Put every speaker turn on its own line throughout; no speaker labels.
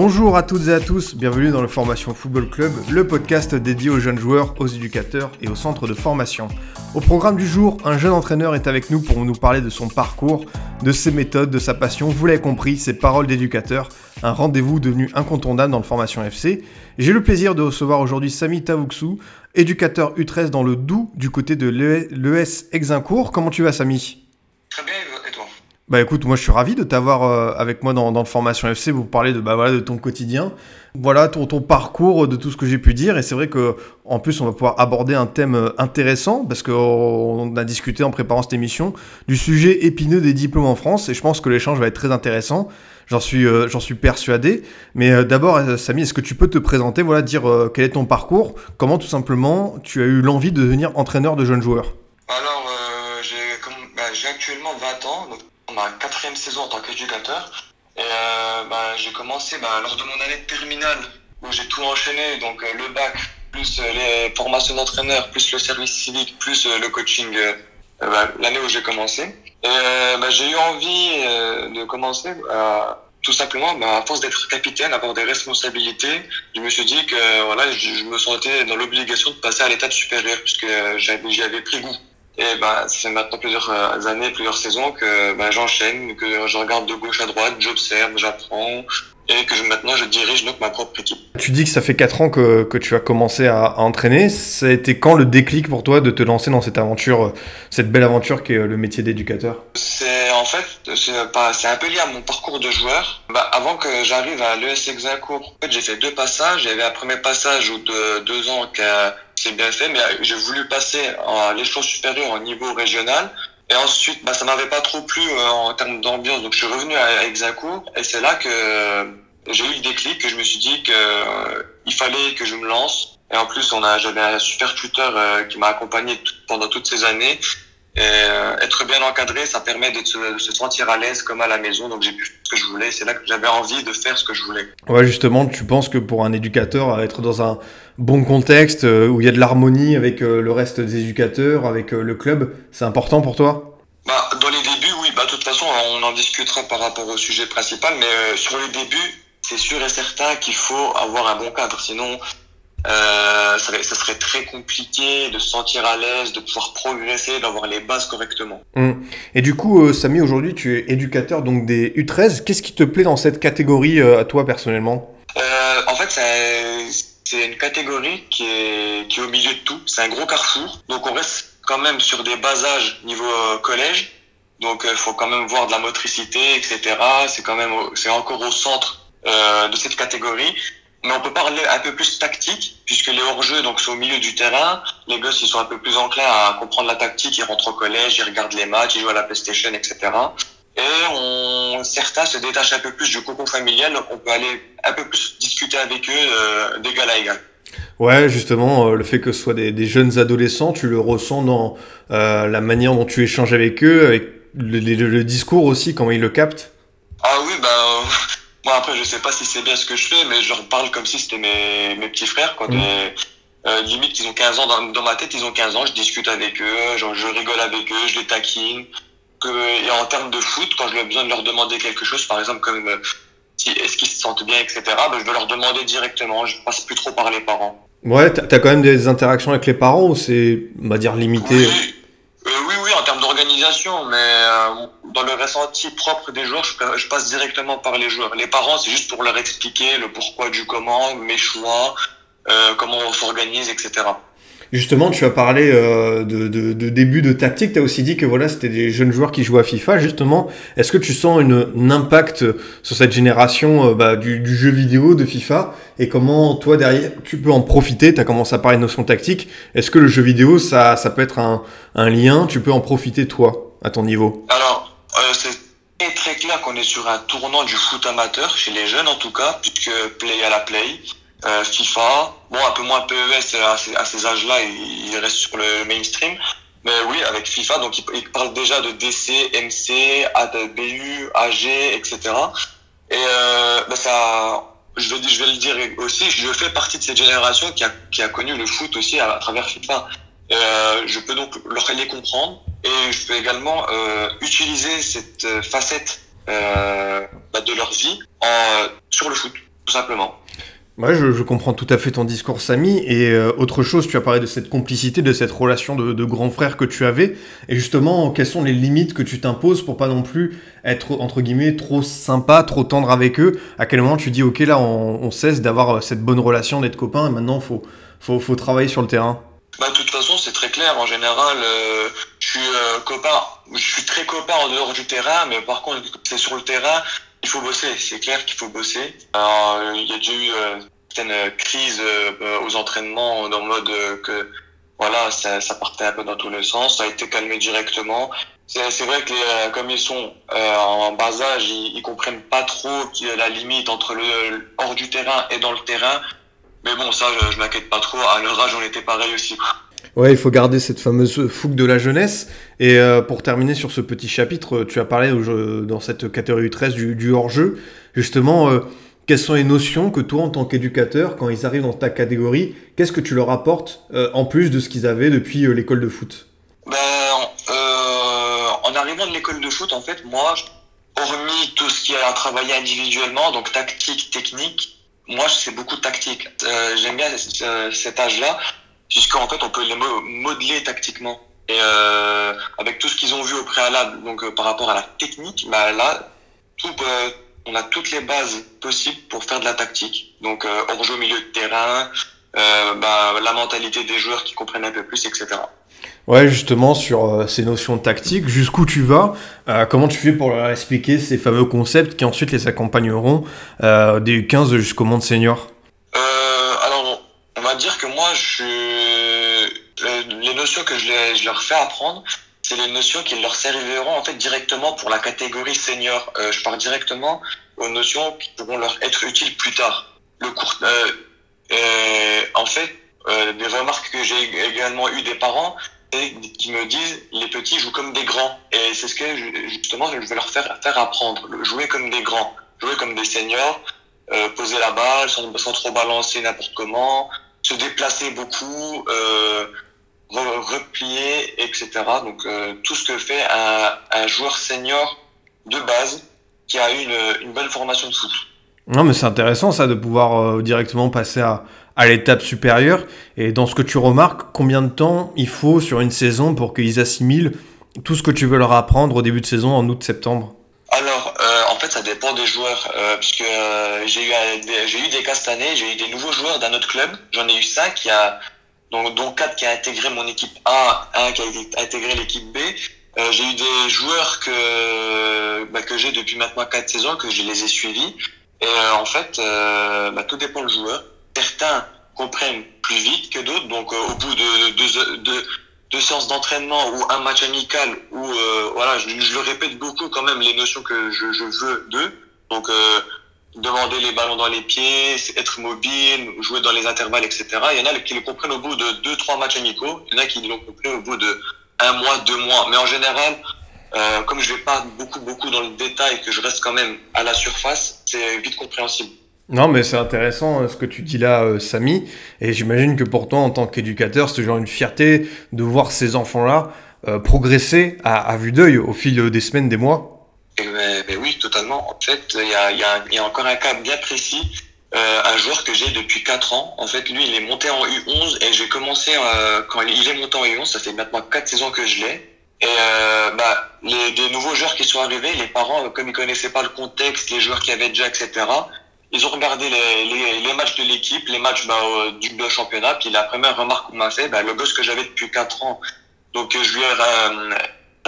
Bonjour à toutes et à tous, bienvenue dans le Formation Football Club, le podcast dédié aux jeunes joueurs, aux éducateurs et aux centres de formation. Au programme du jour, un jeune entraîneur est avec nous pour nous parler de son parcours, de ses méthodes, de sa passion, vous l'avez compris, ses paroles d'éducateur, un rendez-vous devenu incontournable dans le Formation FC. J'ai le plaisir de recevoir aujourd'hui Samy Tavouksou, éducateur U13 dans le Doubs du côté de l'ES Exincourt. Comment tu vas Samy
Très bien, et toi
bah écoute, moi je suis ravi de t'avoir euh, avec moi dans, le Formation FC pour parler de, bah, voilà, de ton quotidien, voilà ton, ton parcours, de tout ce que j'ai pu dire. Et c'est vrai que en plus on va pouvoir aborder un thème euh, intéressant parce qu'on a discuté en préparant cette émission du sujet épineux des diplômes en France et je pense que l'échange va être très intéressant. J'en suis, euh, j'en suis persuadé. Mais d'abord, Samy, est-ce que tu peux te présenter, voilà, dire quel est ton parcours, comment tout simplement tu as eu l'envie de devenir entraîneur de jeunes joueurs?
Alors, bah, j'ai actuellement 20 ans, ma quatrième saison en tant qu'éducateur. Et euh, bah, j'ai commencé bah, lors de mon année de terminale, où j'ai tout enchaîné, donc euh, le bac, plus euh, les formations d'entraîneur, plus le service civique, plus euh, le coaching, bah, l'année où j'ai commencé. Et bah, j'ai eu envie de commencer euh, tout simplement, bah, à force d'être capitaine, avoir des responsabilités, je me suis dit que voilà, je, me sentais dans l'obligation de passer à l'étape supérieure puisque euh, j'avais j'y avais pris goût. Et ben, ça fait maintenant plusieurs euh, années, plusieurs saisons que ben, j'enchaîne, que je regarde de gauche à droite, j'observe, j'apprends et que je, maintenant je dirige donc ma propre équipe.
Tu dis que ça fait 4 ans que, que tu as commencé à, à entraîner. Ça a été quand le déclic pour toi de te lancer dans cette aventure, euh, cette belle aventure qui est euh, le métier d'éducateur?
C'est en fait, c'est pas, c'est un peu lié à mon parcours de joueur. Bah, avant que j'arrive à l'ES Exacourt, en fait, j'ai fait deux passages. Il y avait un premier passage au de deux ans qui a- c'est bien fait, mais j'ai voulu passer à l'échelon supérieur au niveau régional. Et ensuite, bah, ça m'avait pas trop plu euh, en termes d'ambiance, donc je suis revenu à Exacourt. Et c'est là que euh, j'ai eu le déclic, que je me suis dit que euh, il fallait que je me lance. Et en plus, on a, j'avais un super tuteur euh, qui m'a accompagné pendant toutes ces années. Et euh, être bien encadré, ça permet de se, de se sentir à l'aise comme à la maison. Donc j'ai pu faire ce que je voulais. C'est là que j'avais envie de faire ce que je voulais.
Ouais, justement, tu penses que pour un éducateur, être dans un bon contexte euh, où il y a de l'harmonie avec euh, le reste des éducateurs, avec euh, le club, c'est important pour toi?
Bah, dans les débuts, oui. Bah, de toute façon, on en discutera par rapport au sujet principal. Mais euh, sur les débuts, c'est sûr et certain qu'il faut avoir un bon cadre. Sinon, euh, ça, serait très compliqué de se sentir à l'aise, de pouvoir progresser, d'avoir les bases correctement.
Hum. Et du coup, euh, Samy, aujourd'hui, tu es éducateur donc des U13. Qu'est-ce qui te plaît dans cette catégorie euh, à toi personnellement?
En fait, c'est- une catégorie qui est, qui est au milieu de tout. C'est un gros carrefour. Donc, on reste quand même sur des bas âges niveau euh, collège. Donc, il faut quand même voir de la motricité, etc. C'est quand même, c'est encore au centre euh, de cette catégorie. Mais on peut parler un peu plus tactique, puisque les hors-jeux donc sont au milieu du terrain. Les gosses, ils sont un peu plus enclins à comprendre la tactique. Ils rentrent au collège, ils regardent les matchs, ils jouent à la PlayStation, etc. Et on, certains se détachent un peu plus du cocon familial, donc on peut aller un peu plus discuter avec eux euh, d'égal à égal.
Ouais, justement, euh, le fait que ce soit des, des jeunes adolescents, tu le ressens dans euh, la manière dont tu échanges avec eux, avec le, le- le discours aussi, comment ils le captent?
Ah oui, bah, euh, moi après je sais pas si c'est bien ce que je fais, mais je leur parle comme si c'était mes, mes petits frères, quoi.
Mm.
des- euh, limite, ils ont 15 ans, dans, dans ma tête, ils ont 15 ans, je discute avec eux, genre, je rigole avec eux, je les taquine. Que, et en termes de foot, quand j'ai besoin de leur demander quelque chose, par exemple, comme euh, si, est-ce qu'ils se sentent bien, etc., bah, je vais leur demander directement, je passe plus trop par les parents.
Ouais, t'as t'as quand même des interactions avec les parents ou c'est, on va dire, limité?
Oui, euh, oui, oui, en termes d'organisation, mais euh, dans le ressenti propre des joueurs, je, je passe directement par les joueurs. Les parents, c'est juste pour leur expliquer le pourquoi du comment, mes choix, euh, comment on s'organise, etc.
Justement, tu as parlé euh, de, de- début de tactique, tu as aussi dit que voilà, c'était des jeunes joueurs qui jouaient à FIFA. Justement, est-ce que tu sens une, un impact sur cette génération euh, bah, du, jeu vidéo de FIFA? Et comment toi derrière tu peux en profiter? Tu as commencé à parler de notion tactique. Est-ce que le jeu vidéo, ça, ça peut être un, lien? Tu peux en profiter toi, à ton niveau?
Alors, euh, c'est très très clair qu'on est sur un tournant du foot amateur, chez les jeunes en tout cas, puisque play à la play. FIFA. Bon, un peu moins PES à ces, à ces âges-là, il, reste sur le mainstream. Mais oui, avec FIFA, donc il, parle déjà de DC, MC, ABU, AG, etc. Et euh, bah ça, je vais, je vais le dire aussi, je fais partie de cette génération qui a, qui a connu le foot aussi à, travers FIFA. Euh, je peux donc leur les comprendre et je peux également euh, utiliser cette facette euh, bah, de leur vie en, sur le foot, tout simplement.
Ouais, je, je, comprends tout à fait ton discours, Samy. Et euh, autre chose, tu as parlé de cette complicité, de cette relation de, de, grand frère que tu avais. Et justement, quelles sont les limites que tu t'imposes pour pas non plus être, entre guillemets, trop sympa, trop tendre avec eux? À quel moment tu dis, ok, là, on, on cesse d'avoir euh, cette bonne relation, d'être copains, et maintenant, faut, faut, faut travailler sur le terrain?
Bah, de toute façon, c'est très clair. En général, euh, je suis euh, copain, je suis très copain en dehors du terrain, mais par contre, c'est sur le terrain, il faut bosser, c'est clair qu'il faut bosser. Alors, il y a déjà eu euh, certaines crises euh, aux entraînements dans le mode que voilà, ça, partait un peu dans tous les sens, ça a été calmé directement. C'est vrai que comme ils sont euh, en bas âge, ils, ils comprennent pas trop la limite entre le hors du terrain et dans le terrain. Mais bon, ça, je, je m'inquiète pas trop. À leur âge, on était pareil aussi.
Ouais, il faut garder cette fameuse fougue de la jeunesse. Et euh, pour terminer sur ce petit chapitre, tu as parlé dans cette catégorie 13 du, hors-jeu. Justement, euh, quelles sont les notions que toi, en tant qu'éducateur, quand ils arrivent dans ta catégorie, qu'est-ce que tu leur apportes euh, en plus de ce qu'ils avaient depuis euh, l'école de foot?
Ben, En arrivant de l'école de foot, en fait, moi, hormis tout ce qui a à travailler individuellement, donc tactique, technique, moi, c'est beaucoup de tactique. J'aime bien cet âge-là puisqu'en fait on peut les modeler tactiquement. Et euh, avec tout ce qu'ils ont vu au préalable, donc euh, par rapport à la technique, bah là, tout, euh, on a toutes les bases possibles pour faire de la tactique. Donc euh, hors-jeu au milieu de terrain, bah, la mentalité des joueurs qui comprennent un peu plus, etc.
Ouais, justement, sur ces notions tactiques, jusqu'où tu vas, comment tu fais pour leur expliquer ces fameux concepts qui ensuite les accompagneront des 15 jusqu'au monde senior?
Va dire que moi, je, les notions que je, je leur fais apprendre, c'est les notions qui leur serviront en fait directement pour la catégorie senior. Euh, je pars directement aux notions qui pourront leur être utiles plus tard. Le court, euh, euh, en fait, euh, des remarques que j'ai également eu des parents qui me disent les petits jouent comme des grands et c'est ce que justement je vais leur faire faire apprendre jouer comme des grands jouer comme des seniors euh, poser la balle sans, sans trop balancer n'importe comment se déplacer beaucoup, euh, replier, etc. Donc euh, tout ce que fait un, un, joueur senior de base qui a une, une bonne formation de foot.
Non mais c'est intéressant ça de pouvoir euh, directement passer à, à l'étape supérieure. Et dans ce que tu remarques, combien de temps il faut sur une saison pour qu'ils assimilent tout ce que tu veux leur apprendre au début de saison en août-septembre
Alors, euh, en fait, ça dépend des joueurs, puisque j'ai eu, j'ai eu des cas cette année, j'ai eu des nouveaux joueurs d'un autre club. J'en ai eu cinq, qui a, donc, dont quatre qui a intégré mon équipe A, un qui a intégré l'équipe B. Euh, j'ai eu des joueurs que, bah, que j'ai depuis maintenant quatre saisons, que je les ai suivis. Et euh, en fait, euh, bah, tout dépend du joueur. Certains comprennent plus vite que d'autres, donc au bout de deux, de, séances d'entraînement ou un match amical ou euh, voilà je, le répète beaucoup quand même les notions que je, veux d'eux donc euh, demander les ballons dans les pieds être mobile jouer dans les intervalles etc il y en a qui le comprennent au bout de deux trois matchs amicaux il y en a qui l'ont compris au bout de un mois deux mois mais en général euh, comme je vais pas beaucoup beaucoup dans le détail que je reste quand même à la surface c'est vite compréhensible
non, mais c'est intéressant euh, ce que tu dis là, euh, Samy. Et j'imagine que pour toi, en tant qu'éducateur, c'est toujours une fierté de voir ces enfants-là progresser à, à vue d'œil au fil des semaines, des mois.
Ben, ben oui, totalement. En fait, il y a, y, a, y a, encore un cas bien précis. Euh, un joueur que j'ai depuis 4 ans. En fait, lui, il est monté en U11 et j'ai commencé euh, quand il est monté en U11. Ça fait maintenant 4 saisons que je l'ai. Et euh, bah, les, nouveaux joueurs qui sont arrivés, les parents, comme ils connaissaient pas le contexte, les joueurs qui avaient déjà, etc., ils ont regardé les, les, les matchs de l'équipe, les matchs bah, du, du championnat, puis la première remarque qu'on m'a fait, bah, le gosse que j'avais depuis 4 ans, donc je lui ai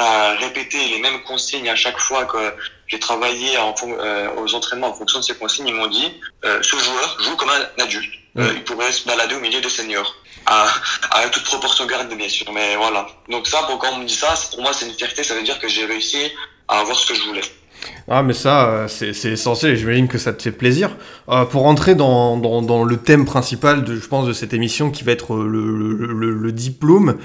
euh, euh, répété les mêmes consignes à chaque fois que j'ai travaillé en, euh, aux entraînements en fonction de ces consignes, ils m'ont dit, euh, ce joueur joue comme un adulte, mmh. il pourrait se balader au milieu des seniors. À, à toute proportion gardée bien sûr, mais voilà. Donc ça, pour quand on me dit ça, pour moi c'est une fierté, ça veut dire que j'ai réussi à avoir ce que je voulais.
Ah, mais ça, euh, c'est essentiel et j'imagine que ça te fait plaisir. Euh, pour rentrer dans, dans, dans le thème principal, de, je pense, de cette émission qui va être euh, le, le, le, le diplôme,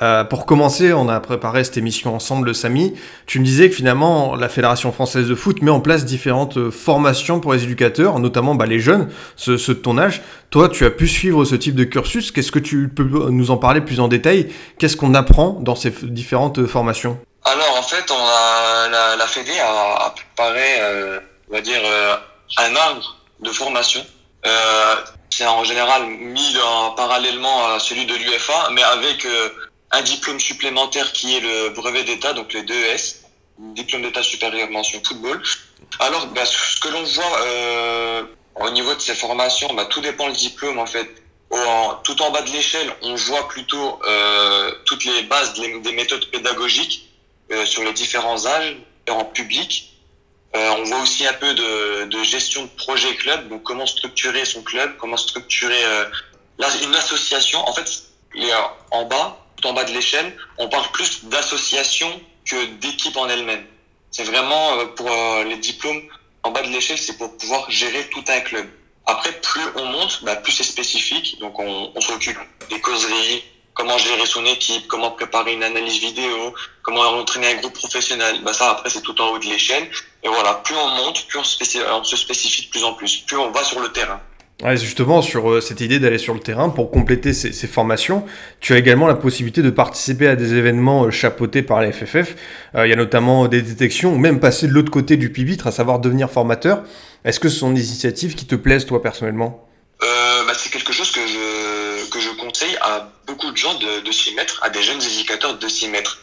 euh, pour commencer, on a préparé cette émission ensemble, Samy. Tu me disais que finalement, la Fédération française de foot met en place différentes euh, formations pour les éducateurs, notamment bah, les jeunes, ceux, de ton âge. Toi, tu as pu suivre ce type de cursus. Qu'est-ce que tu peux nous en parler plus en détail? Qu'est-ce qu'on apprend dans ces différentes euh, formations?
Alors en fait, on a, la, la Fédé a, préparé, on va dire, un arbre de formation. C'est en général mis en- parallèlement à celui de l'UFA, mais avec euh, un diplôme supplémentaire qui est le brevet d'État, donc les DES, diplôme d'État supérieur mention football. Alors, bah, ce que l'on voit euh, au niveau de ces formations, bah, tout dépend le diplôme en fait. Tout en bas de l'échelle, on voit plutôt euh, toutes les bases des, des méthodes pédagogiques euh, sur les différents âges, en public. Euh, on voit aussi un peu de, de gestion de projet club, donc comment structurer son club, comment structurer euh, une association. En fait, les, euh, en bas, en bas de l'échelle, on parle plus d'association que d'équipe en elle-même. C'est vraiment euh, pour euh, les diplômes en bas de l'échelle, c'est pour pouvoir gérer tout un club. Après, plus on monte, bah, plus c'est spécifique. Donc, on, on s'occupe des causeries, comment gérer son équipe, comment préparer une analyse vidéo, comment entraîner un groupe professionnel. Bah, ça, après, c'est tout en haut de l'échelle. Et voilà, plus on monte, plus on, on se spécifie de plus en plus, plus on va sur le terrain.
Justement, sur euh, cette idée d'aller sur le terrain pour compléter ces, formations, tu as également la possibilité de participer à des événements euh, chapeautés par la FFF. Euh, Il y a notamment des détections, ou même passer de l'autre côté du pupitre, à savoir devenir formateur. Est-ce que ce sont des initiatives qui te plaisent, toi, personnellement?
Bah, c'est quelque chose que je, que je conseille à beaucoup de gens de, s'y mettre, à des jeunes éducateurs de s'y mettre.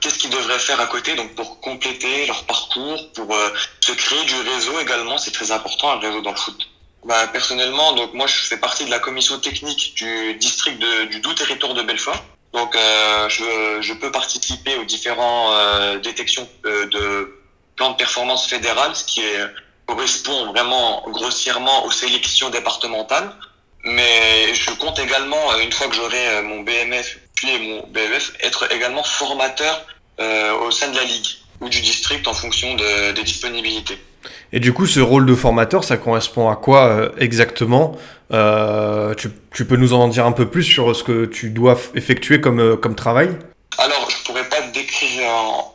Qu'est-ce qu'ils devraient faire à côté donc pour compléter leur parcours, pour se créer du réseau également, c'est très important un réseau dans le foot. Bah, personnellement, donc moi je fais partie de la commission technique du district du doux territoire de Belfort. Donc euh, je, peux participer aux différentes euh, détections euh, de plans de performance fédérales, ce qui correspond vraiment grossièrement aux sélections départementales. Mais je compte également, euh, une fois que j'aurai mon BMF puis mon BEF, être également formateur au sein de la ligue ou du district en fonction de, des disponibilités.
Et du coup, ce rôle de formateur, ça correspond à quoi euh, exactement Euh, tu, peux nous en dire un peu plus sur ce que tu dois effectuer comme, euh, comme travail?
Alors, je pourrais pas te décrire en-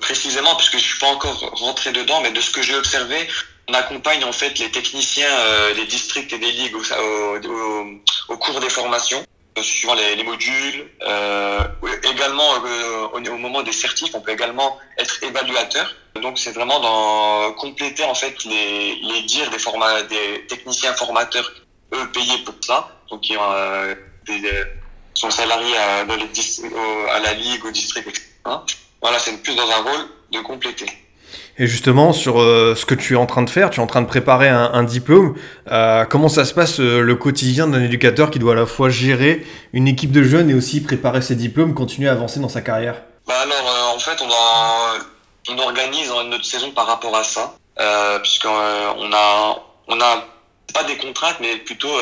précisément puisque je suis pas encore rentré dedans, mais de ce que j'ai observé, on accompagne en fait les techniciens des districts et des ligues au, cours des formations, suivant les, les modules. Euh, également, euh, au, moment des certifs, on peut également être évaluateur. Donc, c'est vraiment dans compléter en fait les, les dires des, forma, des techniciens formateurs, eux payés pour ça, donc qui euh, des, sont salariés à, à la ligue, au district, etc. Voilà, c'est plus dans un rôle de compléter.
Et justement, sur euh, ce que tu es en train de faire, tu es en train de préparer un, diplôme. Euh, comment ça se passe euh, le quotidien d'un éducateur qui doit à la fois gérer une équipe de jeunes et aussi préparer ses diplômes, continuer à avancer dans sa carrière?
Bah alors, en fait, on, organise hein, notre saison par rapport à ça, puisqu'on on a, on a pas des contraintes, mais plutôt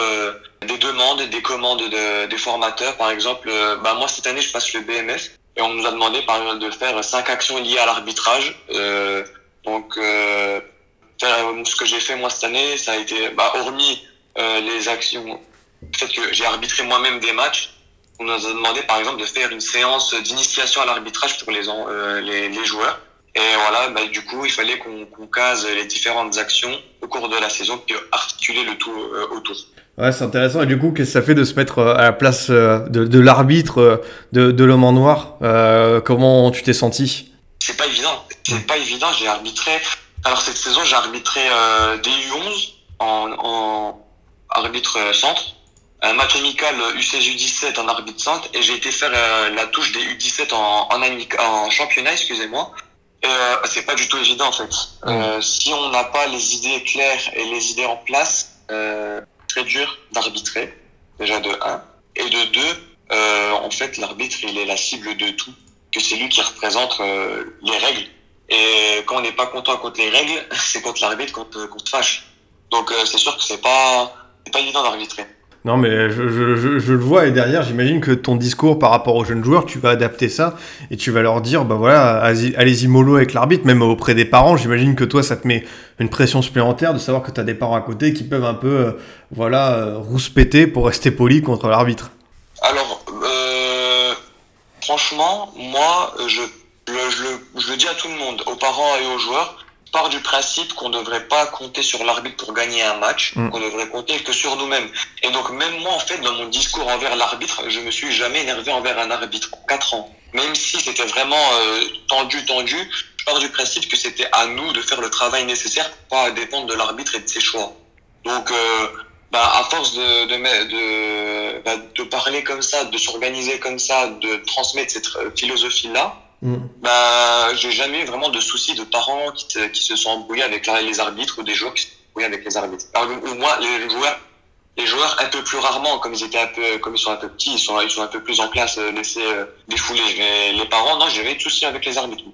des demandes, des commandes de, des formateurs. Par exemple, bah moi cette année, je passe le BMF et on nous a demandé par exemple de faire cinq actions liées à l'arbitrage. Donc, euh, ce que j'ai fait moi cette année, ça a été, bah, hormis euh, les actions, fait que j'ai arbitré moi-même des matchs. On nous a demandé par exemple de faire une séance d'initiation à l'arbitrage pour les, euh, les, les joueurs. Et voilà, bah, du coup, il fallait qu'on qu'on case les différentes actions au cours de la saison, puis articuler le tout euh, autour.
Ouais, c'est intéressant. Et du coup, qu'est-ce que ça fait de se mettre euh, à la place euh, de, de l'arbitre, de, de l'homme en noir? Euh, Comment tu t'es senti?
C'est pas évident. C'est pas évident. J'ai arbitré. Alors cette saison, j'ai arbitré euh, des U11 en, en arbitre euh, centre, un match amical euh, U16 U17 en arbitre centre, et j'ai été faire euh, la touche des U17 en, en, amic- en championnat, excusez-moi. Euh, c'est pas du tout évident en fait. Euh, si on n'a pas les idées claires et les idées en place, euh, très dur d'arbitrer déjà de 1 et de 2 euh, en fait l'arbitre il est la cible de tout que c'est lui qui représente euh, les règles. Et quand on n'est pas content contre les règles, c'est contre l'arbitre qu'on te, qu'on te fâche. Donc euh, c'est sûr que c'est pas, pas évident d'arbitrer.
Non, mais je, je, je, le vois, et derrière, j'imagine que ton discours par rapport aux jeunes joueurs, tu vas adapter ça, et tu vas leur dire, bah voilà, allez-y mollo avec l'arbitre, même auprès des parents, j'imagine que toi, ça te met une pression supplémentaire de savoir que tu as des parents à côté qui peuvent un peu, euh, voilà, euh, rouspéter pour rester poli contre l'arbitre.
Alors, euh, franchement, moi, je, je, je le dis à tout le monde, aux parents et aux joueurs, part du principe qu'on ne devrait pas compter sur l'arbitre pour gagner un match, mm. qu'on devrait compter que sur nous-mêmes. Et donc même moi, en fait, dans mon discours envers l'arbitre, je me suis jamais énervé envers un arbitre en quatre ans. Même si c'était vraiment euh, tendu, tendu, je pars du principe que c'était à nous de faire le travail nécessaire pour pas dépendre de l'arbitre et de ses choix. Donc, euh, bah, à force de, de, de, bah, de parler comme ça, de s'organiser comme ça, de transmettre cette euh, philosophie-là, Mm. Bah, j'ai jamais vraiment de soucis de parents qui, se sont embrouillés avec les arbitres ou des joueurs qui se sont embrouillés avec les arbitres. ou moi, les joueurs, les joueurs un peu plus rarement, comme ils étaient un peu, comme ils sont un peu petits, ils sont, un peu plus en classe, euh, laisser euh, défouler. Mais les parents, non, j'ai eu de soucis avec les arbitres.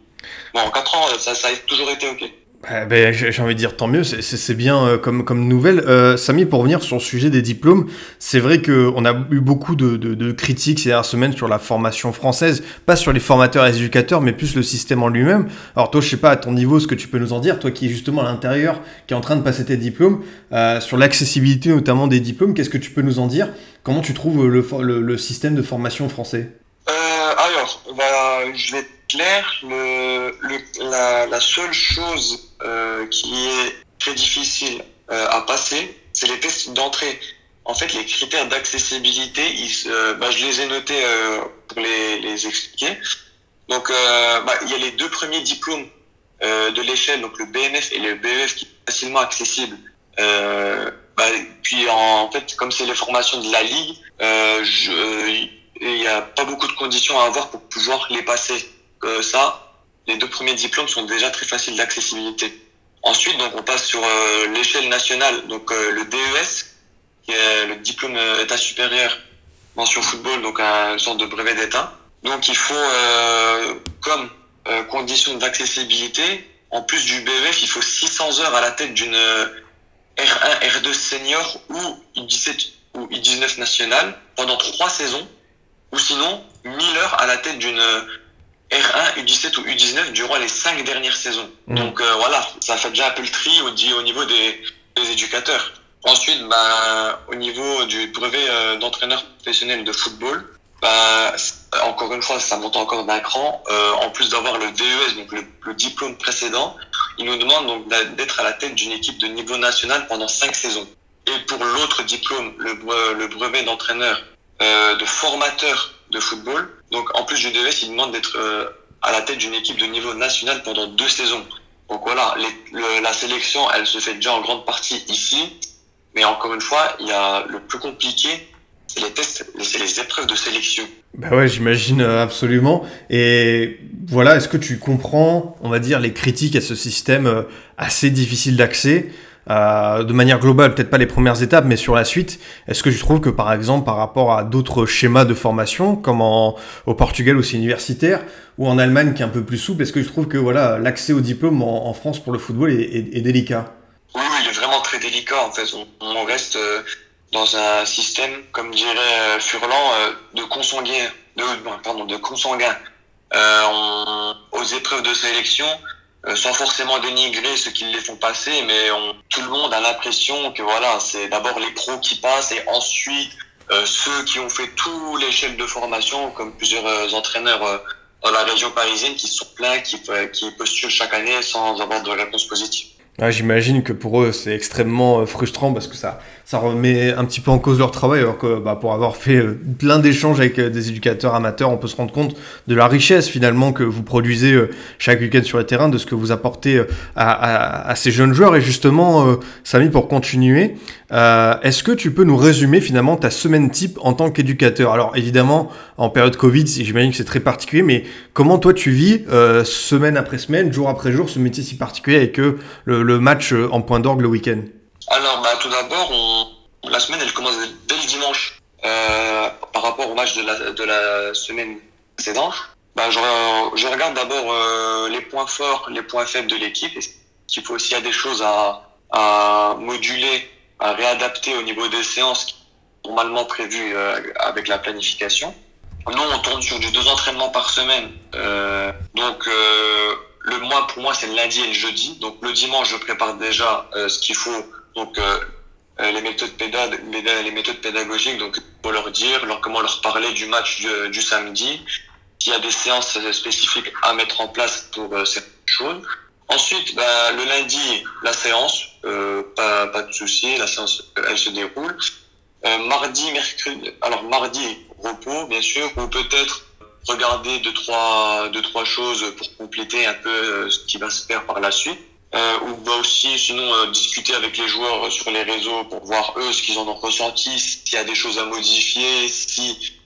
Bon, en 4 ans, ça, ça a toujours été ok.
Bah, j'ai envie de dire tant mieux, c'est bien euh, comme, comme nouvelle. Euh, Samy, pour revenir sur le sujet des diplômes, c'est vrai qu'on a eu beaucoup de, de, de, critiques ces dernières semaines sur la formation française, pas sur les formateurs et les éducateurs, mais plus le système en lui-même. Alors toi, je sais pas à ton niveau ce que tu peux nous en dire, toi qui es justement à l'intérieur, qui est en train de passer tes diplômes, euh, sur l'accessibilité notamment des diplômes, qu'est-ce que tu peux nous en dire? Comment tu trouves le, le, le système de formation français?
Euh, Alors, bah, je vais clair, le, le, la, la, seule chose euh, qui est très difficile euh, à passer, c'est les tests d'entrée. En fait, les critères d'accessibilité, euh, bah, je les ai notés euh, pour les, les, expliquer. Donc, euh, bah, il y a les deux premiers diplômes de l'échelle, donc le BNF et le BEF, qui sont facilement accessibles. Bah, puis, en, en, fait, comme c'est les formations de la Ligue, il n'y a pas beaucoup de conditions à avoir pour pouvoir les passer ça, les deux premiers diplômes sont déjà très faciles d'accessibilité. Ensuite, donc, on passe sur euh, l'échelle nationale, donc euh, le DES, qui est le diplôme euh, état supérieur mention football, donc une sorte de brevet d'état. Donc, il faut, comme condition d'accessibilité, en plus du BEF, il faut 600 heures à la tête d'une R1, R2 senior ou U17 ou U19 nationale pendant trois saisons, ou sinon 1000 heures à la tête d'une R1, U17 ou U19 durant les cinq dernières saisons. Mm. Donc euh, voilà, ça fait déjà un peu le tri au, au niveau des, des éducateurs. Ensuite, bah, au niveau du brevet euh, d'entraîneur professionnel de football, bah, encore une fois, ça monte encore d'un cran. Euh, en plus d'avoir le DES, donc le, le, diplôme précédent, il nous demande donc d'être à la tête d'une équipe de niveau national pendant cinq saisons. Et pour l'autre diplôme, le, le brevet d'entraîneur euh, de formateur de football. Donc en plus du DES, il demande d'être euh, à la tête d'une équipe de niveau national pendant deux saisons. Donc voilà, la sélection, elle se fait déjà en grande partie ici. Mais encore une fois, il y a le plus compliqué, c'est les tests, c'est les épreuves de sélection.
Bah ouais, j'imagine euh, absolument. Et voilà, est-ce que tu comprends, on va dire, les critiques à ce système euh, assez difficile d'accès? Euh, de manière globale, peut-être pas les premières étapes, mais sur la suite, est-ce que tu trouves que par exemple, par rapport à d'autres schémas de formation, comme au Portugal aussi universitaire, ou en Allemagne qui est un peu plus souple, est-ce que je trouve que voilà, l'accès au diplôme en, France pour le football est, délicat?
Oui, il est vraiment très délicat en fait. On, reste euh, dans un système, comme dirait euh, Furlan, de consanguin, de, pardon, de consanguin. On, aux épreuves de sélection, euh, sans forcément dénigrer ceux qui les font passer, mais on, tout le monde a l'impression que voilà, c'est d'abord les pros qui passent et ensuite euh, ceux qui ont fait tous les chaînes de formation, comme plusieurs euh, entraîneurs euh, dans la région parisienne qui sont pleins, qui, qui postulent chaque année sans avoir de réponse positive.
Ah, J'imagine que pour eux c'est extrêmement frustrant parce que ça, ça remet un petit peu en cause leur travail, alors que bah, pour avoir fait euh, plein d'échanges avec euh, des éducateurs amateurs, on peut se rendre compte de la richesse finalement que vous produisez euh, chaque week-end sur le terrain, de ce que vous apportez à, ces jeunes joueurs. Et justement, Samy, pour continuer, est-ce que tu peux nous résumer finalement ta semaine type en tant qu'éducateur? Alors évidemment, en période Covid, j'imagine que c'est très particulier, mais comment toi tu vis semaine après semaine, jour après jour, ce métier si particulier avec le, match en point d'orgue le week-end?
Alors, bah, tout d'abord, semaine, elle commence dès le dimanche euh, par rapport au match de la, semaine précédente. Bah, je, regarde d'abord euh, les points forts, les points faibles de l'équipe. Qu'il faut s'il y a des choses à, moduler, à réadapter au niveau des séances normalement prévu avec la planification. Nous, on tourne sur du deux entraînements par semaine. donc, le mois pour moi, c'est le lundi et le jeudi. Donc, le dimanche, je prépare déjà ce qu'il faut. Donc, les méthodes les méthodes pédagogiques. Donc, pour leur dire, leur comment leur parler du match du, samedi, qu'il y a des séances spécifiques à mettre en place pour certaines choses. Ensuite, bah, le lundi, la séance, euh, pas, pas de souci, la séance, elle se déroule. Euh, mardi, mercredi, alors mardi, repos, bien sûr, ou peut-être regarder deux trois, deux, trois choses pour compléter un peu euh, ce qui va se faire par la suite. Euh, ou bah aussi, sinon, euh, discuter avec les joueurs sur les réseaux pour voir eux ce qu'ils en ont ressenti, s'il y a des choses à modifier, si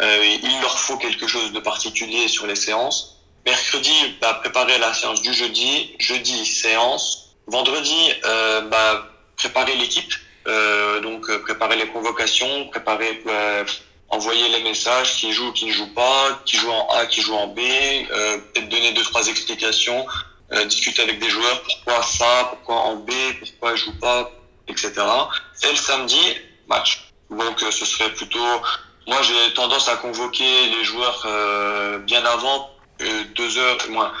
il leur faut quelque chose de particulier sur les séances. Mercredi, bah, préparer la séance du jeudi. Jeudi, séance. Vendredi, euh, bah, préparer l'équipe. Euh, donc euh, préparer les convocations, préparer, euh, envoyer les messages, qui joue, qui ne joue pas, qui joue en A, qui joue en B, euh, peut-être donner deux trois explications, discuter avec des joueurs, pourquoi ça, pourquoi en B, pourquoi je joue pas, etc. Et le samedi, match. Donc ce serait plutôt, moi j'ai tendance à convoquer les joueurs bien avant euh, deux heures, moins,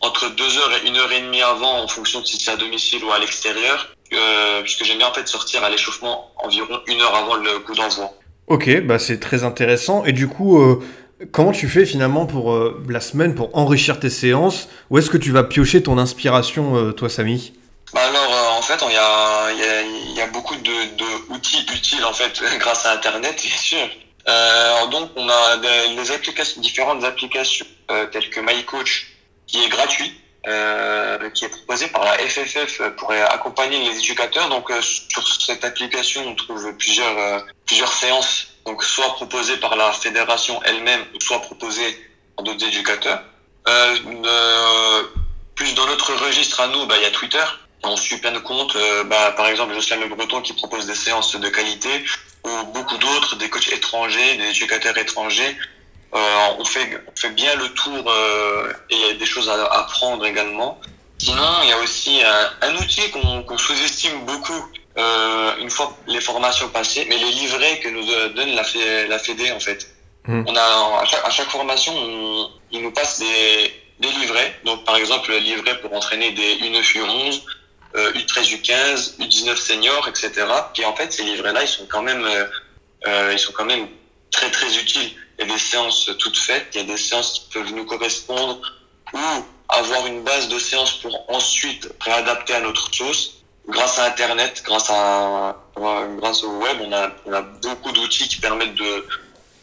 entre deux heures et une heure et demie avant, en fonction de si c'est à domicile ou à l'extérieur, euh, puisque j'aime bien en fait sortir à l'échauffement environ une heure avant le coup d'envoi.
Ok, bah c'est très intéressant. Et du coup, euh, comment tu fais finalement pour euh, la semaine pour enrichir tes séances? Où est-ce que tu vas piocher ton inspiration, euh, toi, Samy?
Bah alors, en fait, il y a, beaucoup de, de, outils utiles en fait grâce à Internet, bien sûr. Euh, donc, on a des, applications, différentes applications euh, telles que MyCoach, qui est gratuit, euh, qui est proposé par la FFF pour accompagner les éducateurs. Donc, euh, sur cette application, on trouve plusieurs euh, plusieurs séances, donc soit proposées par la fédération elle-même, soit proposées par d'autres éducateurs. plus dans notre registre à nous, bah, il y a Twitter. On suit plein de comptes, bah, par exemple Jocelyn Le Breton qui propose des séances de qualité, ou beaucoup d'autres, des coachs étrangers, des éducateurs étrangers. Euh, on, fait, on fait bien le tour euh, et il y a des choses à apprendre également. Sinon, il y a aussi un, un outil qu'on qu sous-estime beaucoup euh, une fois les formations passées, mais les livrets que nous donne la, la Fédé en fait. Mmh. On a à chaque, à chaque formation, on, ils nous passent des, des livrets. Donc par exemple, le livret pour entraîner des U9, U11, euh, U13, U15, U19 senior, etc. Et en fait, ces livrets-là, ils sont quand même, euh, ils sont quand même très très utiles. Il y a des séances toutes faites, il y a des séances qui peuvent nous correspondre ou avoir une base de séances pour ensuite réadapter à notre sauce. Grâce à Internet, grâce à grâce au web, on a, on a beaucoup d'outils qui permettent de,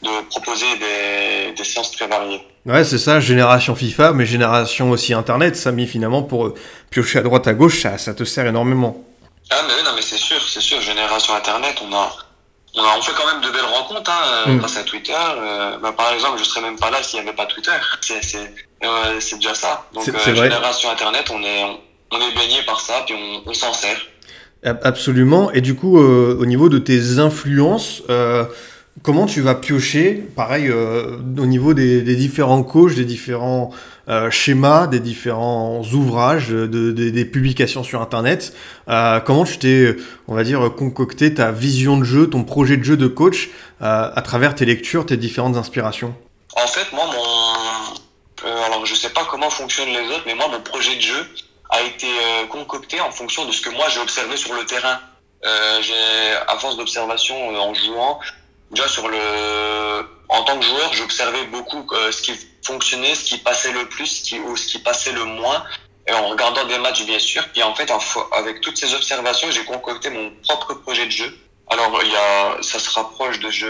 de proposer des, des séances très variées.
Ouais, c'est ça, génération FIFA, mais génération aussi Internet, ça mis finalement pour euh, piocher à droite à gauche, ça, ça te sert énormément.
Ah mais oui, non mais c'est sûr, c'est sûr, génération Internet, on a, on a, on fait quand même de belles rencontres hein, mm. grâce à Twitter. Euh, bah, par exemple, je serais même pas là s'il n'y avait pas Twitter. C'est, c'est, euh, c'est déjà ça. Donc euh, génération Internet, on est, on, est baigné par ça, puis on, on s'en sert.
Absolument. Et du coup, euh, au niveau de tes influences, euh, Comment tu vas piocher, pareil, euh, au niveau des, des, différents coachs, des différents euh, schémas, des différents ouvrages, de, de, des publications sur Internet euh, Comment tu t'es, on va dire, concocté ta vision de jeu, ton projet de jeu de coach euh, à travers tes lectures, tes différentes inspirations?
En fait, moi, mon... Euh, alors je sais pas comment fonctionnent les autres, mais moi, mon projet de jeu a été concocté en fonction de ce que moi j'ai observé sur le terrain. j'ai, à force d'observation en jouant, déjà sur le en tant que joueur j'observais beaucoup euh, ce qui fonctionnait ce qui passait le plus ce qui, ou ce qui passait le moins. Et en regardant des matchs bien sûr. Puis en fait avec toutes ces observations j'ai concocté mon propre projet de jeu. Alors il y a ça se rapproche de je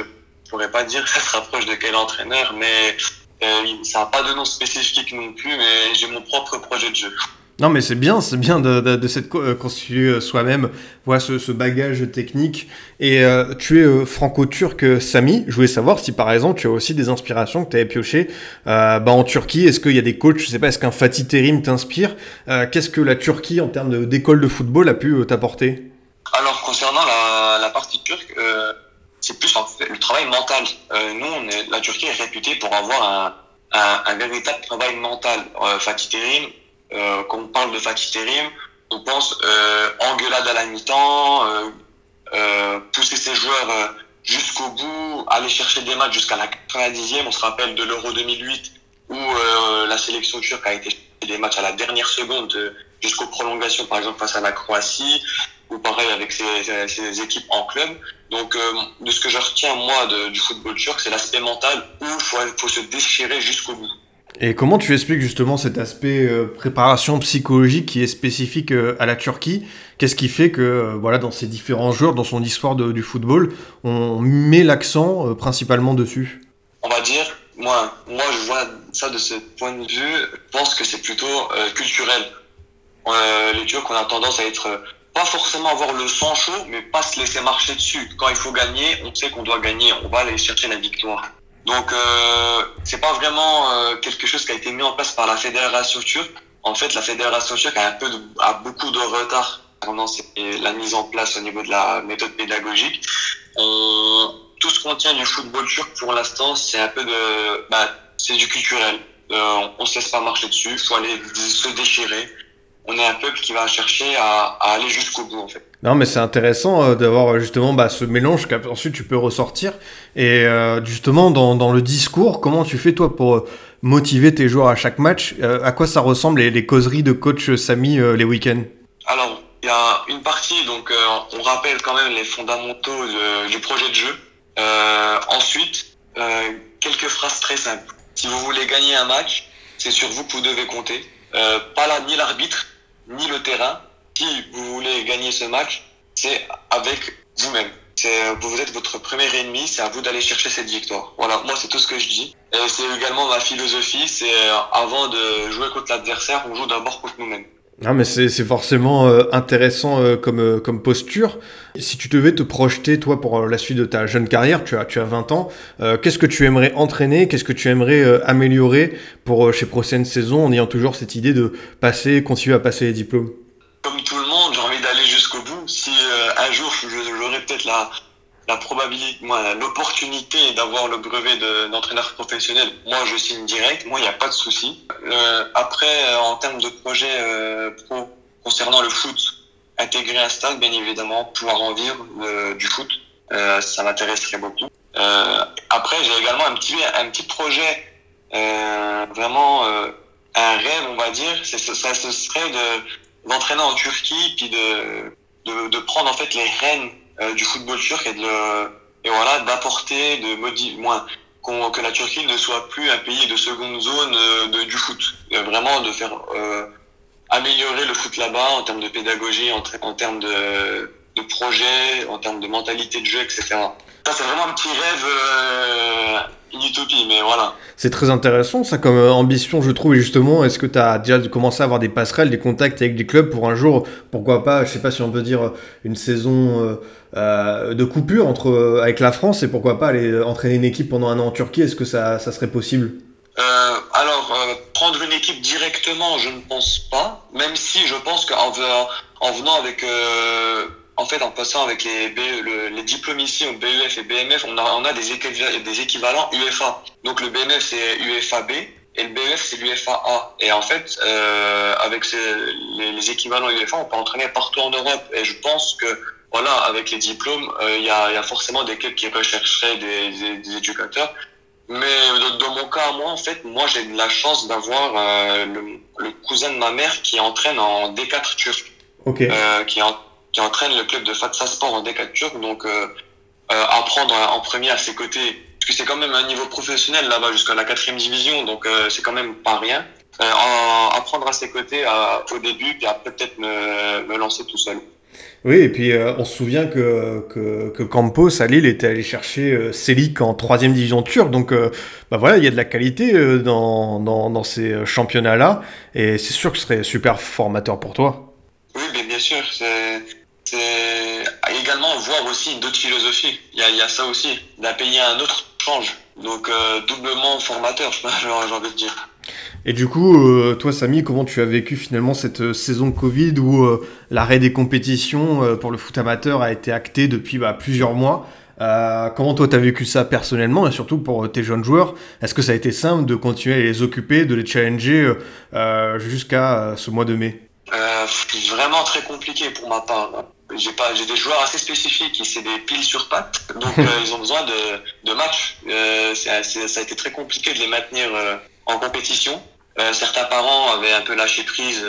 pourrais pas dire ça se rapproche de quel entraîneur mais euh, ça n'a pas de nom spécifique non plus mais j'ai mon propre projet de jeu
non, mais c'est bien, c'est bien de, de, de s'être euh, constitué euh, soi-même, voilà ce, ce, bagage technique. Et euh, tu es franco-turc, Samy. Je voulais savoir si par exemple tu as aussi des inspirations que tu avais piochées bah, en Turquie. Est-ce qu'il y a des coachs, je sais pas, est-ce qu'un Fatih Terim t'inspire Qu'est-ce que la Turquie en termes d'école de, football a pu t'apporter?
Alors concernant la, la partie turque, c'est plus le travail mental. nous, la Turquie est réputée pour avoir un, un, un véritable travail mental. Fatih Terim euh, quand on parle de Fatih Terim, on pense euh, engueulade à la mi-temps, euh, euh, pousser ses joueurs jusqu'au bout, aller chercher des matchs jusqu'à la 90e. On se rappelle de l'Euro 2008 où euh, la sélection turque a été des matchs à la dernière seconde euh, jusqu'aux prolongations, par exemple face à la Croatie, ou pareil avec ses, ses équipes en club. Donc, euh, de ce que je retiens moi du football turc, c'est l'aspect mental où il faut se déchirer jusqu'au bout.
Et comment tu expliques justement cet aspect euh, préparation psychologique qui est spécifique euh, à la Turquie? Qu'est-ce qui fait que, euh, voilà, dans ces différents joueurs, dans son histoire du football, on met l'accent principalement dessus?
On va dire, moi, moi, je vois ça de ce point de vue. Je pense que c'est plutôt culturel. Les Turcs, on a tendance à être pas forcément avoir le sang chaud, mais pas se laisser marcher dessus. Quand il faut gagner, on sait qu'on doit gagner. On va aller chercher la victoire. Donc, euh, c'est pas vraiment euh, quelque chose qui a été mis en place par la fédération turque. En fait, la fédération turque a un peu de, a beaucoup de retard pendant la mise en place au niveau de la méthode pédagogique. Tout ce qu'on tient du football turc pour l'instant, c'est un peu de, bah, c'est du culturel. Euh, on, on se laisse pas marcher dessus. Faut aller se déchirer. On est un peuple qui va chercher à, à aller jusqu'au bout, en fait.
Non, mais c'est intéressant euh, d'avoir euh, justement bah, ce mélange qu'ensuite tu peux ressortir. Et euh, justement, dans, dans, le discours, comment tu fais toi pour motiver tes joueurs à chaque match? Euh, À quoi ça ressemble les, les causeries de coach Samy les week-ends?
Alors, il y a une partie, donc on rappelle quand même les fondamentaux de, du projet de jeu. ensuite, quelques phrases très simples. Si vous voulez gagner un match, c'est sur vous que vous devez compter. pas là, ni l'arbitre, ni le terrain. Si vous voulez gagner ce match, c'est avec vous-même. C'est, vous êtes votre premier ennemi, c'est à vous d'aller chercher cette victoire. Voilà, moi c'est tout ce que je dis. Et c'est également ma philosophie, c'est avant de jouer contre l'adversaire, on joue d'abord contre nous-mêmes.
Ah mais c'est forcément euh, intéressant euh, comme, euh, comme posture. Si tu devais te projeter, toi, pour la suite de ta jeune carrière, tu as, tu as 20 ans, qu'est-ce que tu aimerais entraîner? Qu'est-ce que tu aimerais améliorer pour chez prochaine saison en ayant toujours cette idée de passer, continuer à passer les diplômes?
Comme tout le monde, j'ai envie d'aller jusqu'au bout. Si un jour j'aurais peut-être la, la probabilité, moi, l'opportunité d'avoir le brevet d'entraîneur de, professionnel, moi, je signe direct. Moi, il n'y a pas de souci. Euh, après, euh, en termes de projet euh, pro concernant le foot, intégrer un stade, bien évidemment, pouvoir en vivre euh, du foot, ça m'intéresserait beaucoup. après, j'ai également un petit, un petit projet, vraiment un rêve, on va dire. Ça, ça, ce serait de d'entraîner en Turquie, puis de, de, de prendre en fait les rênes euh, du football turc et voilà d'apporter de modi moins qu que la Turquie ne soit plus un pays de seconde zone euh, du foot. Euh, vraiment de faire améliorer le foot là-bas en termes de pédagogie en, termes de, projet en termes de mentalité de jeu etc ça c'est vraiment un petit rêve une utopie mais voilà.
C'est très intéressant ça comme ambition je trouve. Justement est-ce que tu as déjà commencé à avoir des passerelles des contacts avec des clubs pour un jour pourquoi pas je sais pas si on peut dire une saison euh, de coupure entre, euh, avec la France et pourquoi pas aller entraîner une équipe pendant un an en Turquie Est-ce que ça, ça, serait possible?
Euh, Alors, prendre une équipe directement, je ne pense pas. Même si je pense qu'en en venant avec, en fait, en passant avec les, BE, le, les diplômes ici au BEF et BMF, on a, on a des, des équivalents UFA. Donc le BMF c'est UFA B et le BEF c'est l'UFA A. Et en fait, euh, avec ces, les, les, équivalents UFA, on peut entraîner partout en Europe. Et je pense que voilà, avec les diplômes, il euh, y, a, y, a, forcément des clubs qui rechercheraient des, des, des éducateurs. Mais dans mon cas, moi, en fait, moi, j'ai de la chance d'avoir euh, le, le, cousin de ma mère qui entraîne en D4 turc.
Okay.
Euh, qui, en, qui, entraîne le club de Fatsa Sport en D4 turc. Donc, apprendre en premier à ses côtés, parce que c'est quand même un niveau professionnel là-bas jusqu'à la quatrième division, donc c'est quand même pas rien. apprendre à ses côtés à, au début, puis après peut-être me, me lancer tout seul.
Oui, et puis euh, on se souvient que, que, Campos à Lille était allé chercher euh, en troisième division turque, donc euh, bah voilà, il y a de la qualité euh, dans, dans, ces championnats-là, et c'est sûr que ce serait super formateur pour toi.
Oui, bien sûr, c'est également voir aussi d'autres philosophies. Il y a, y a ça aussi, d'un pays à un autre change, donc doublement formateur, j'ai envie de dire.
Et du coup, euh, toi, Samy, comment tu as vécu finalement cette euh, saison de Covid où euh, l'arrêt des compétitions euh, pour le foot amateur a été acté depuis bah, plusieurs mois? Comment toi, tu as vécu ça personnellement et surtout pour tes jeunes joueurs? Est-ce que ça a été simple de continuer à les occuper, de les challenger jusqu'à ce mois de mai?
Vraiment très compliqué pour ma part. j'ai pas, j'ai des joueurs assez spécifiques c'est des piles sur pattes, donc ils ont besoin de, de matchs. ça a été très compliqué de les maintenir en compétition. Certains parents avaient un peu lâché prise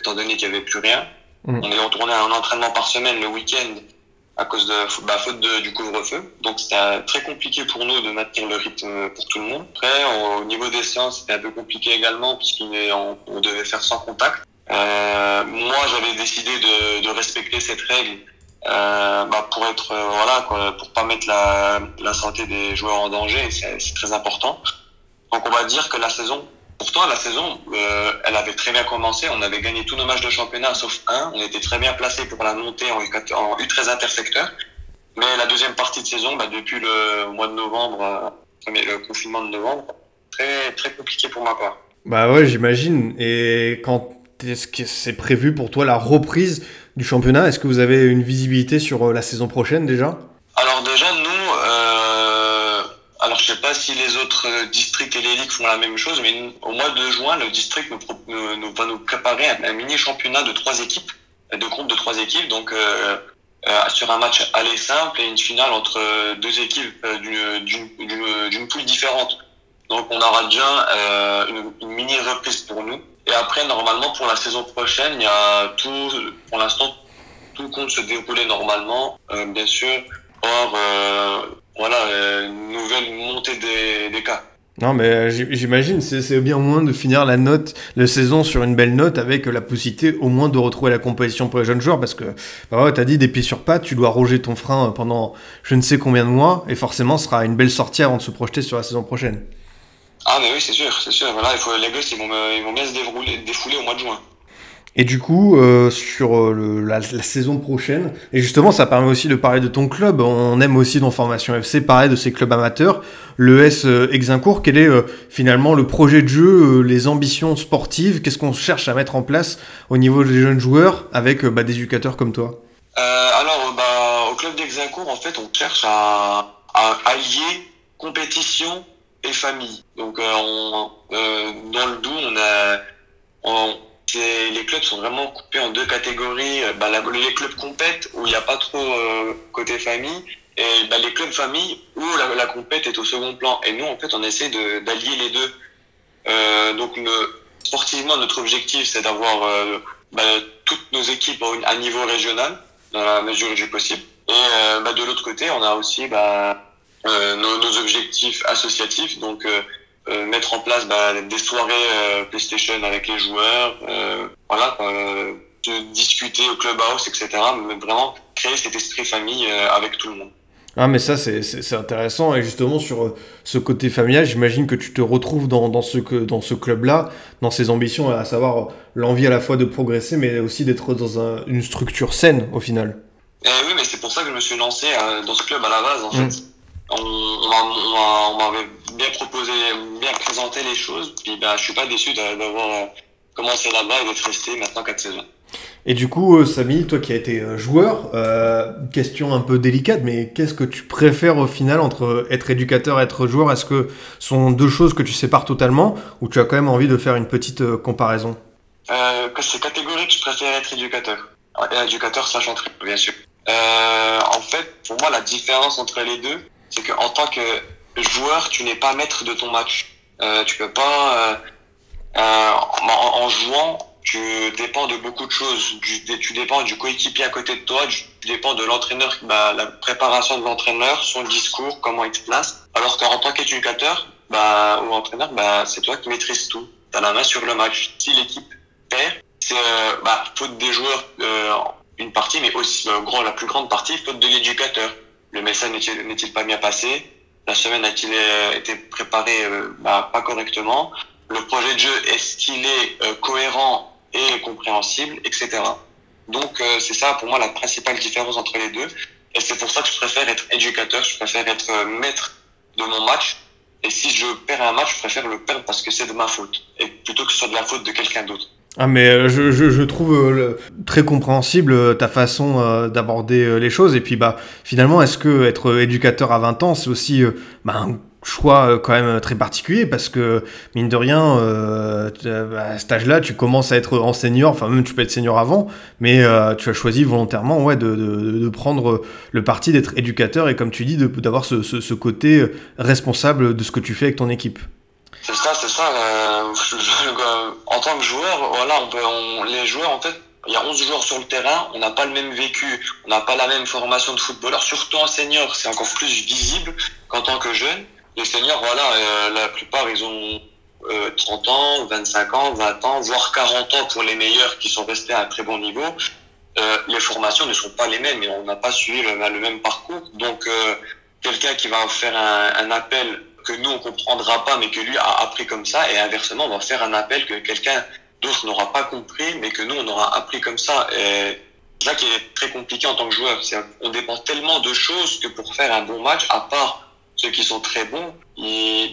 étant donné qu'il n'y avait plus rien. Mm. On est retourné à un entraînement par semaine le week-end à cause de bah, faute de, du couvre-feu. Donc c'était très compliqué pour nous de maintenir le rythme pour tout le monde. Après, au niveau des séances, c'était un peu compliqué également puisqu'on on devait faire sans contact. Euh, moi, j'avais décidé de, de, respecter cette règle euh, bah, pour être euh, voilà quoi, pour pas mettre la, la santé des joueurs en danger. C'est très important. Donc on va dire que la saison Pourtant, la saison, euh, elle avait très bien commencé. On avait gagné tous nos matchs de championnat, sauf un. On était très bien placé pour la montée en, en U13 intersecteur. Mais la deuxième partie de saison, bah, depuis le mois de novembre, euh, le confinement de novembre, très, très compliqué pour ma part.
Bah ouais, j'imagine. Et quand est-ce que c'est prévu pour toi la reprise du championnat? Est-ce que vous avez une visibilité sur euh, la saison prochaine déjà?
Alors, je sais pas si les autres euh, districts et les ligues font la même chose, mais au mois de juin, le district va nous préparer un, mini championnat de trois équipes, de groupes de trois équipes, donc euh, euh, sur un match aller simple et une finale entre deux équipes d'une poule différente. Donc, on aura déjà une, une, mini reprise pour nous. Et après, normalement, pour la saison prochaine, il y a tout, pour l'instant, tout compte se dérouler normalement. bien sûr, or voilà, euh, une nouvelle montée des, des cas.
Non, mais euh, j'imagine, c'est bien au moins de finir la note, la saison sur une belle note avec la possibilité au moins de retrouver la compétition pour les jeunes joueurs parce que, bah ouais, t'as dit des pieds sur pattes, tu dois roger ton frein pendant je ne sais combien de mois et forcément ce sera une belle sortie avant de se projeter sur la saison prochaine.
Ah, mais oui, c'est sûr, c'est sûr. Voilà, il faut, les gosses, ils vont, ils vont bien se défouler au mois de juin.
Et du coup, euh, sur euh, la, saison prochaine, et justement, ça permet aussi de parler de ton club. On aime aussi dans Formation FC parler de ces clubs amateurs. Le S euh, Exincourt, quel est finalement le projet de jeu, les ambitions sportives? Qu'est-ce qu'on cherche à mettre en place au niveau des jeunes joueurs avec bah, des éducateurs comme toi?
Alors, bah, au club d'Exincourt, en fait, on cherche à, allier compétition et famille. Donc, dans le Doubs, on a. On, les clubs sont vraiment coupés en deux catégories. Euh, bah, les clubs compètent où il n'y a pas trop euh, côté famille et bah, les clubs famille où la, la compète est au second plan. Et nous, en fait, on essaie d'allier les deux. Euh, donc, sportivement, notre objectif, c'est d'avoir euh, bah, toutes nos équipes à niveau régional dans la mesure du possible. Et bah, de l'autre côté, on a aussi bah, nos, nos, objectifs associatifs. Donc, euh, mettre en place bah, des soirées euh, PlayStation avec les joueurs, euh, voilà, de discuter au clubhouse, etc. Mais vraiment créer cet esprit famille avec tout le monde.
Ah mais ça c'est intéressant et justement sur ce côté familial j'imagine que tu te retrouves dans, dans ce, dans ce club-là, dans ses ambitions, à savoir l'envie à la fois de progresser mais aussi d'être dans un, une structure saine au final.
Eh oui mais c'est pour ça que je me suis lancé dans ce club à la base en mmh. fait on, m'avait bien proposé, bien présenté les choses. Puis ben, je suis pas déçu d'avoir euh, commencé là-bas et d'être resté maintenant 4 saisons.
Et du coup, euh, Samy, toi qui as été euh, joueur, question un peu délicate, mais qu'est-ce que tu préfères au final entre être éducateur et être joueur? Est-ce que ce sont deux choses que tu sépares totalement ou tu as quand même envie de faire une petite comparaison?
Euh, C'est catégorique, je préfère être éducateur. éducateur, sachant très bien sûr. en fait, pour moi, la différence entre les deux, c'est qu'en tant que joueur, tu n'es pas maître de ton match. Euh, tu peux pas, euh, euh, en, jouant, tu dépends de beaucoup de choses. Tu, dépends du coéquipier à côté de toi, tu, dépends de l'entraîneur, bah, la préparation de l'entraîneur, son discours, comment il te place. Alors qu'en tant qu'éducateur, bah, ou entraîneur, bah, c'est toi qui maîtrises tout. Tu as la main sur le match. Si l'équipe perd, c'est euh, bah, faute des joueurs, une partie, mais aussi, la plus grande partie, faute de l'éducateur le message n'est-il pas bien passé? La semaine a-t-il euh, été préparé euh, bah, pas correctement? Le projet de jeu, est-ce qu'il est, euh, cohérent et compréhensible, etc. Donc c'est ça pour moi la principale différence entre les deux. Et c'est pour ça que je préfère être éducateur, je préfère être maître de mon match. Et si je perds un match, je préfère le perdre parce que c'est de ma faute. Et plutôt que ce soit de la faute de quelqu'un d'autre.
Ah mais euh, je, je, je trouve euh, très compréhensible euh, ta façon d'aborder les choses. Et puis bah finalement est-ce que être éducateur à 20 ans c'est aussi bah, un choix quand même très particulier? Parce que mine de rien bah, à cet âge-là tu commences à être en senior enfin même tu peux être senior avant mais tu as choisi volontairement ouais de, de, prendre le parti d'être éducateur et comme tu dis d'avoir ce, ce, côté responsable de ce que tu fais avec ton équipe.
C'est ça c'est ça euh, en tant que joueur voilà on peut on, les joueurs en fait il y a 11 joueurs sur le terrain, on n'a pas le même vécu, on n'a pas la même formation de footballeur, surtout en senior, c'est encore plus visible qu'en tant que jeune les seniors, voilà, euh, la plupart, ils ont euh, 30 ans, 25 ans, 20 ans, voire 40 ans pour les meilleurs qui sont restés à un très bon niveau. Euh, les formations ne sont pas les mêmes et on n'a pas suivi le, le, même parcours. Donc, euh, quelqu'un qui va faire un, un, appel que nous, on comprendra pas, mais que lui a appris comme ça, et inversement, on va faire un appel que quelqu'un d'autre n'aura pas compris, mais que nous, on aura appris comme ça. Et c'est ça qui est très compliqué en tant que joueur. On dépend tellement de choses que pour faire un bon match, à part ceux qui sont très bons,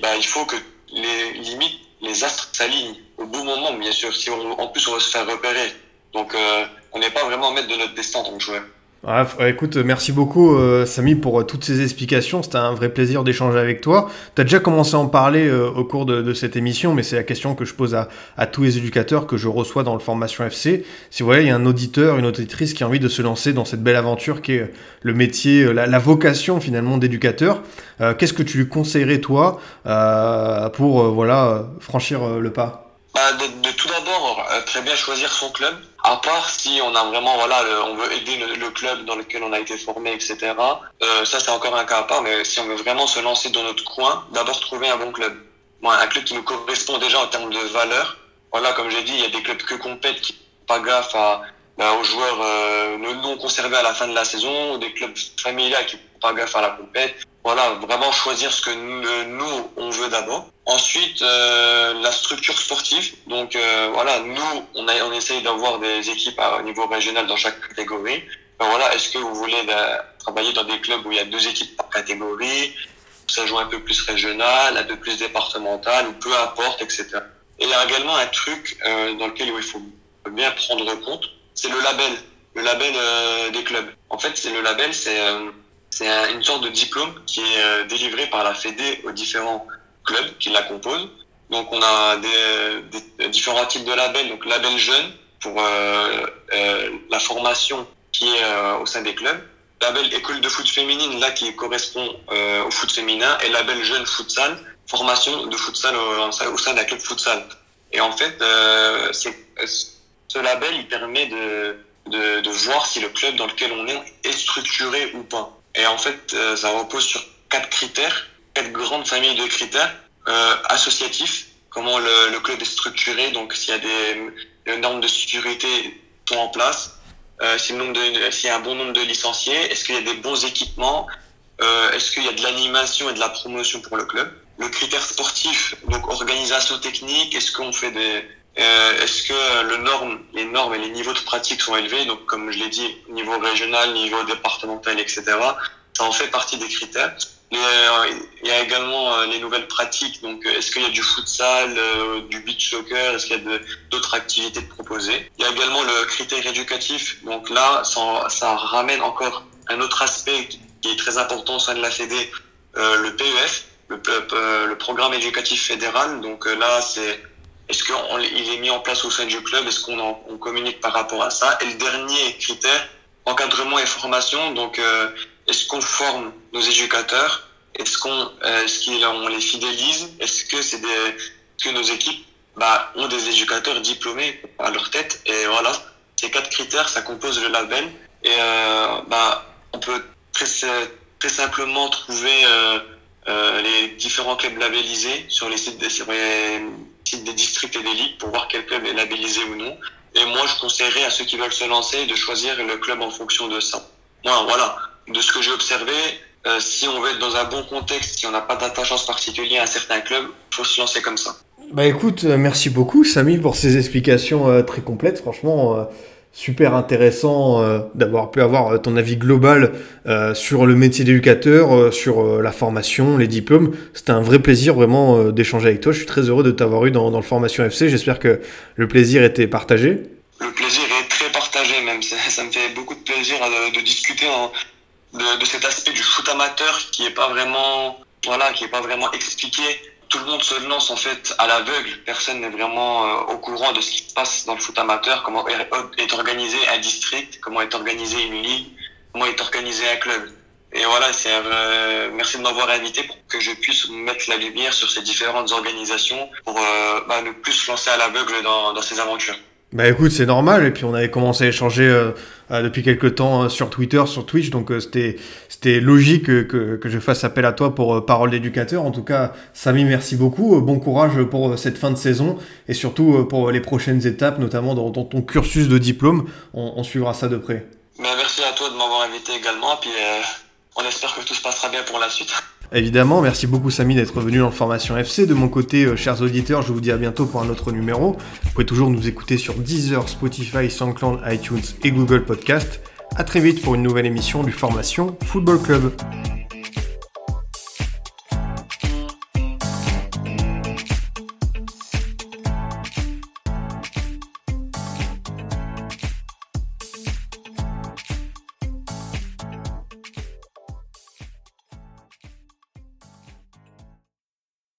bah, il faut que les limites, les astres s'alignent au bon moment, bien sûr. Si on, en plus on va se faire repérer, donc euh, on n'est pas vraiment maître de notre destin en tant que joueur.
Ouais, écoute, merci beaucoup euh, Samy pour euh, toutes ces explications. C'était un vrai plaisir d'échanger avec toi. Tu as déjà commencé à en parler euh, au cours de, de, cette émission, mais c'est la question que je pose à, à, tous les éducateurs que je reçois dans le formation FC. Si vous il y a un auditeur, une auditrice qui a envie de se lancer dans cette belle aventure qui est le métier, la, la vocation finalement d'éducateur, euh, qu'est-ce que tu lui conseillerais toi euh, pour voilà franchir le pas?
Bah, de, de, tout d'abord, très bien choisir son club. À part si on a vraiment voilà on veut aider le, le, club dans lequel on a été formé etc euh, ça c'est encore un cas à part mais si on veut vraiment se lancer dans notre coin d'abord trouver un bon club. Un club qui nous correspond déjà en termes de valeur. Voilà comme j'ai dit il y a des clubs que compètent qui pas gaffe à bah, aux joueurs euh, non conservés à la fin de la saison des clubs familiaux qui font pas gaffe à la compète. Voilà vraiment choisir ce que nous on veut d'abord Ensuite, euh, la structure sportive. Donc euh, voilà, nous, on, a, on essaye d'avoir des équipes à niveau régional dans chaque catégorie. Ben, voilà, est-ce que vous voulez ben, travailler dans des clubs où il y a deux équipes par catégorie, ça joue un peu plus régional, un peu plus départemental, ou peu importe, etc. Et il y a également un truc euh, dans lequel il faut bien prendre compte, c'est le label, le label euh, des clubs. En fait, c'est le label, c'est euh, c'est une sorte de diplôme qui est euh, délivré par la Fédé aux différents clubs qui la composent. Donc on a des, des, différents types de labels. Donc label jeune pour euh, euh, la formation qui est euh, au sein des clubs. Label école de foot féminine là qui correspond euh, au foot féminin et label jeune futsal formation de futsal au, au sein d'un club futsal. Et en fait, euh, ce label il permet de, de, de voir si le club dans lequel on est est structuré ou pas. Et en fait, euh, ça repose sur quatre critères quatre grandes familles de critères euh, associatifs, comment le, le, club est structuré, donc s'il y a des, normes de sécurité sont en place, euh, s'il y a un bon nombre de licenciés, est-ce qu'il y a des bons équipements, euh, est-ce qu'il y a de l'animation et de la promotion pour le club? Le critère sportif, donc organisation technique, est-ce qu'on fait des, euh, est-ce que le norme, les normes et les niveaux de pratique sont élevés, donc comme je l'ai dit, niveau régional, niveau départemental, etc. Ça en fait partie des critères. Euh, il y a également euh, les nouvelles pratiques. Donc, euh, est-ce qu'il y a du futsal, du beach soccer? Est-ce qu'il y a d'autres activités de proposer? Il y a également le critère éducatif. Donc là, ça, ramène encore un autre aspect qui est très important au sein de la Fédé, le PEF, le, programme éducatif fédéral. Donc là, c'est est-ce qu'il est mis en place au sein du club? Est-ce qu'on on communique par rapport à ça? Et le dernier critère, encadrement et formation. Donc, est-ce qu'on forme nos éducateurs? Est-ce qu'on euh, est-ce qu'on les fidélise? Est-ce que c'est des que nos équipes bah, ont des éducateurs diplômés à leur tête? Et voilà, ces quatre critères, ça compose le label. Et euh, bah, on peut très, très simplement trouver euh, euh, les différents clubs labellisés sur les sites des, sur les sites des districts et des ligues pour voir quel club est labellisé ou non. Et moi, je conseillerais à ceux qui veulent se lancer de choisir le club en fonction de ça. Moi, voilà de ce que j'ai observé, euh, si on veut être dans un bon contexte, si on n'a pas d'attachance particulière à un certain club, il faut se lancer comme ça.
Bah écoute, euh, merci beaucoup Samy pour ces explications euh, très complètes. Franchement, euh, super intéressant d'avoir pu avoir ton avis global sur le métier d'éducateur, sur la formation, les diplômes. C'était un vrai plaisir vraiment d'échanger avec toi. Je suis très heureux de t'avoir eu dans, dans le Formation FC. J'espère que le plaisir était partagé.
Le plaisir est très partagé même. Ça me fait beaucoup de plaisir de, de discuter en de, cet aspect du foot amateur qui est pas vraiment voilà, qui est pas vraiment expliqué. Tout le monde se lance en fait à l'aveugle. Personne n'est vraiment euh, au courant de ce qui se passe dans le foot amateur, comment est organisé un district, comment est organisé une ligue, comment est organisé un club. Et voilà, c'est euh, merci de m'avoir invité pour que je puisse mettre la lumière sur ces différentes organisations pour euh, bah, ne plus se lancer à l'aveugle dans, dans ces aventures.
Bah écoute, c'est normal, et puis on avait commencé à échanger euh, euh, depuis quelques temps euh, sur Twitter, sur Twitch, donc c'était c'était logique que, que, je fasse appel à toi pour parole d'éducateur. En tout cas, Samy, merci beaucoup, bon courage pour cette fin de saison, et surtout pour les prochaines étapes, notamment dans, ton cursus de diplôme, on, suivra ça de près.
Bah, merci à toi de m'avoir invité également, puis on espère que tout se passera bien pour la suite.
Évidemment, merci beaucoup Samy d'être venu dans le Formation FC. De mon côté, euh, chers auditeurs, je vous dis à bientôt pour un autre numéro. Vous pouvez toujours nous écouter sur Deezer, Spotify, SoundCloud, iTunes et Google Podcast. A très vite pour une nouvelle émission du Formation Football Club.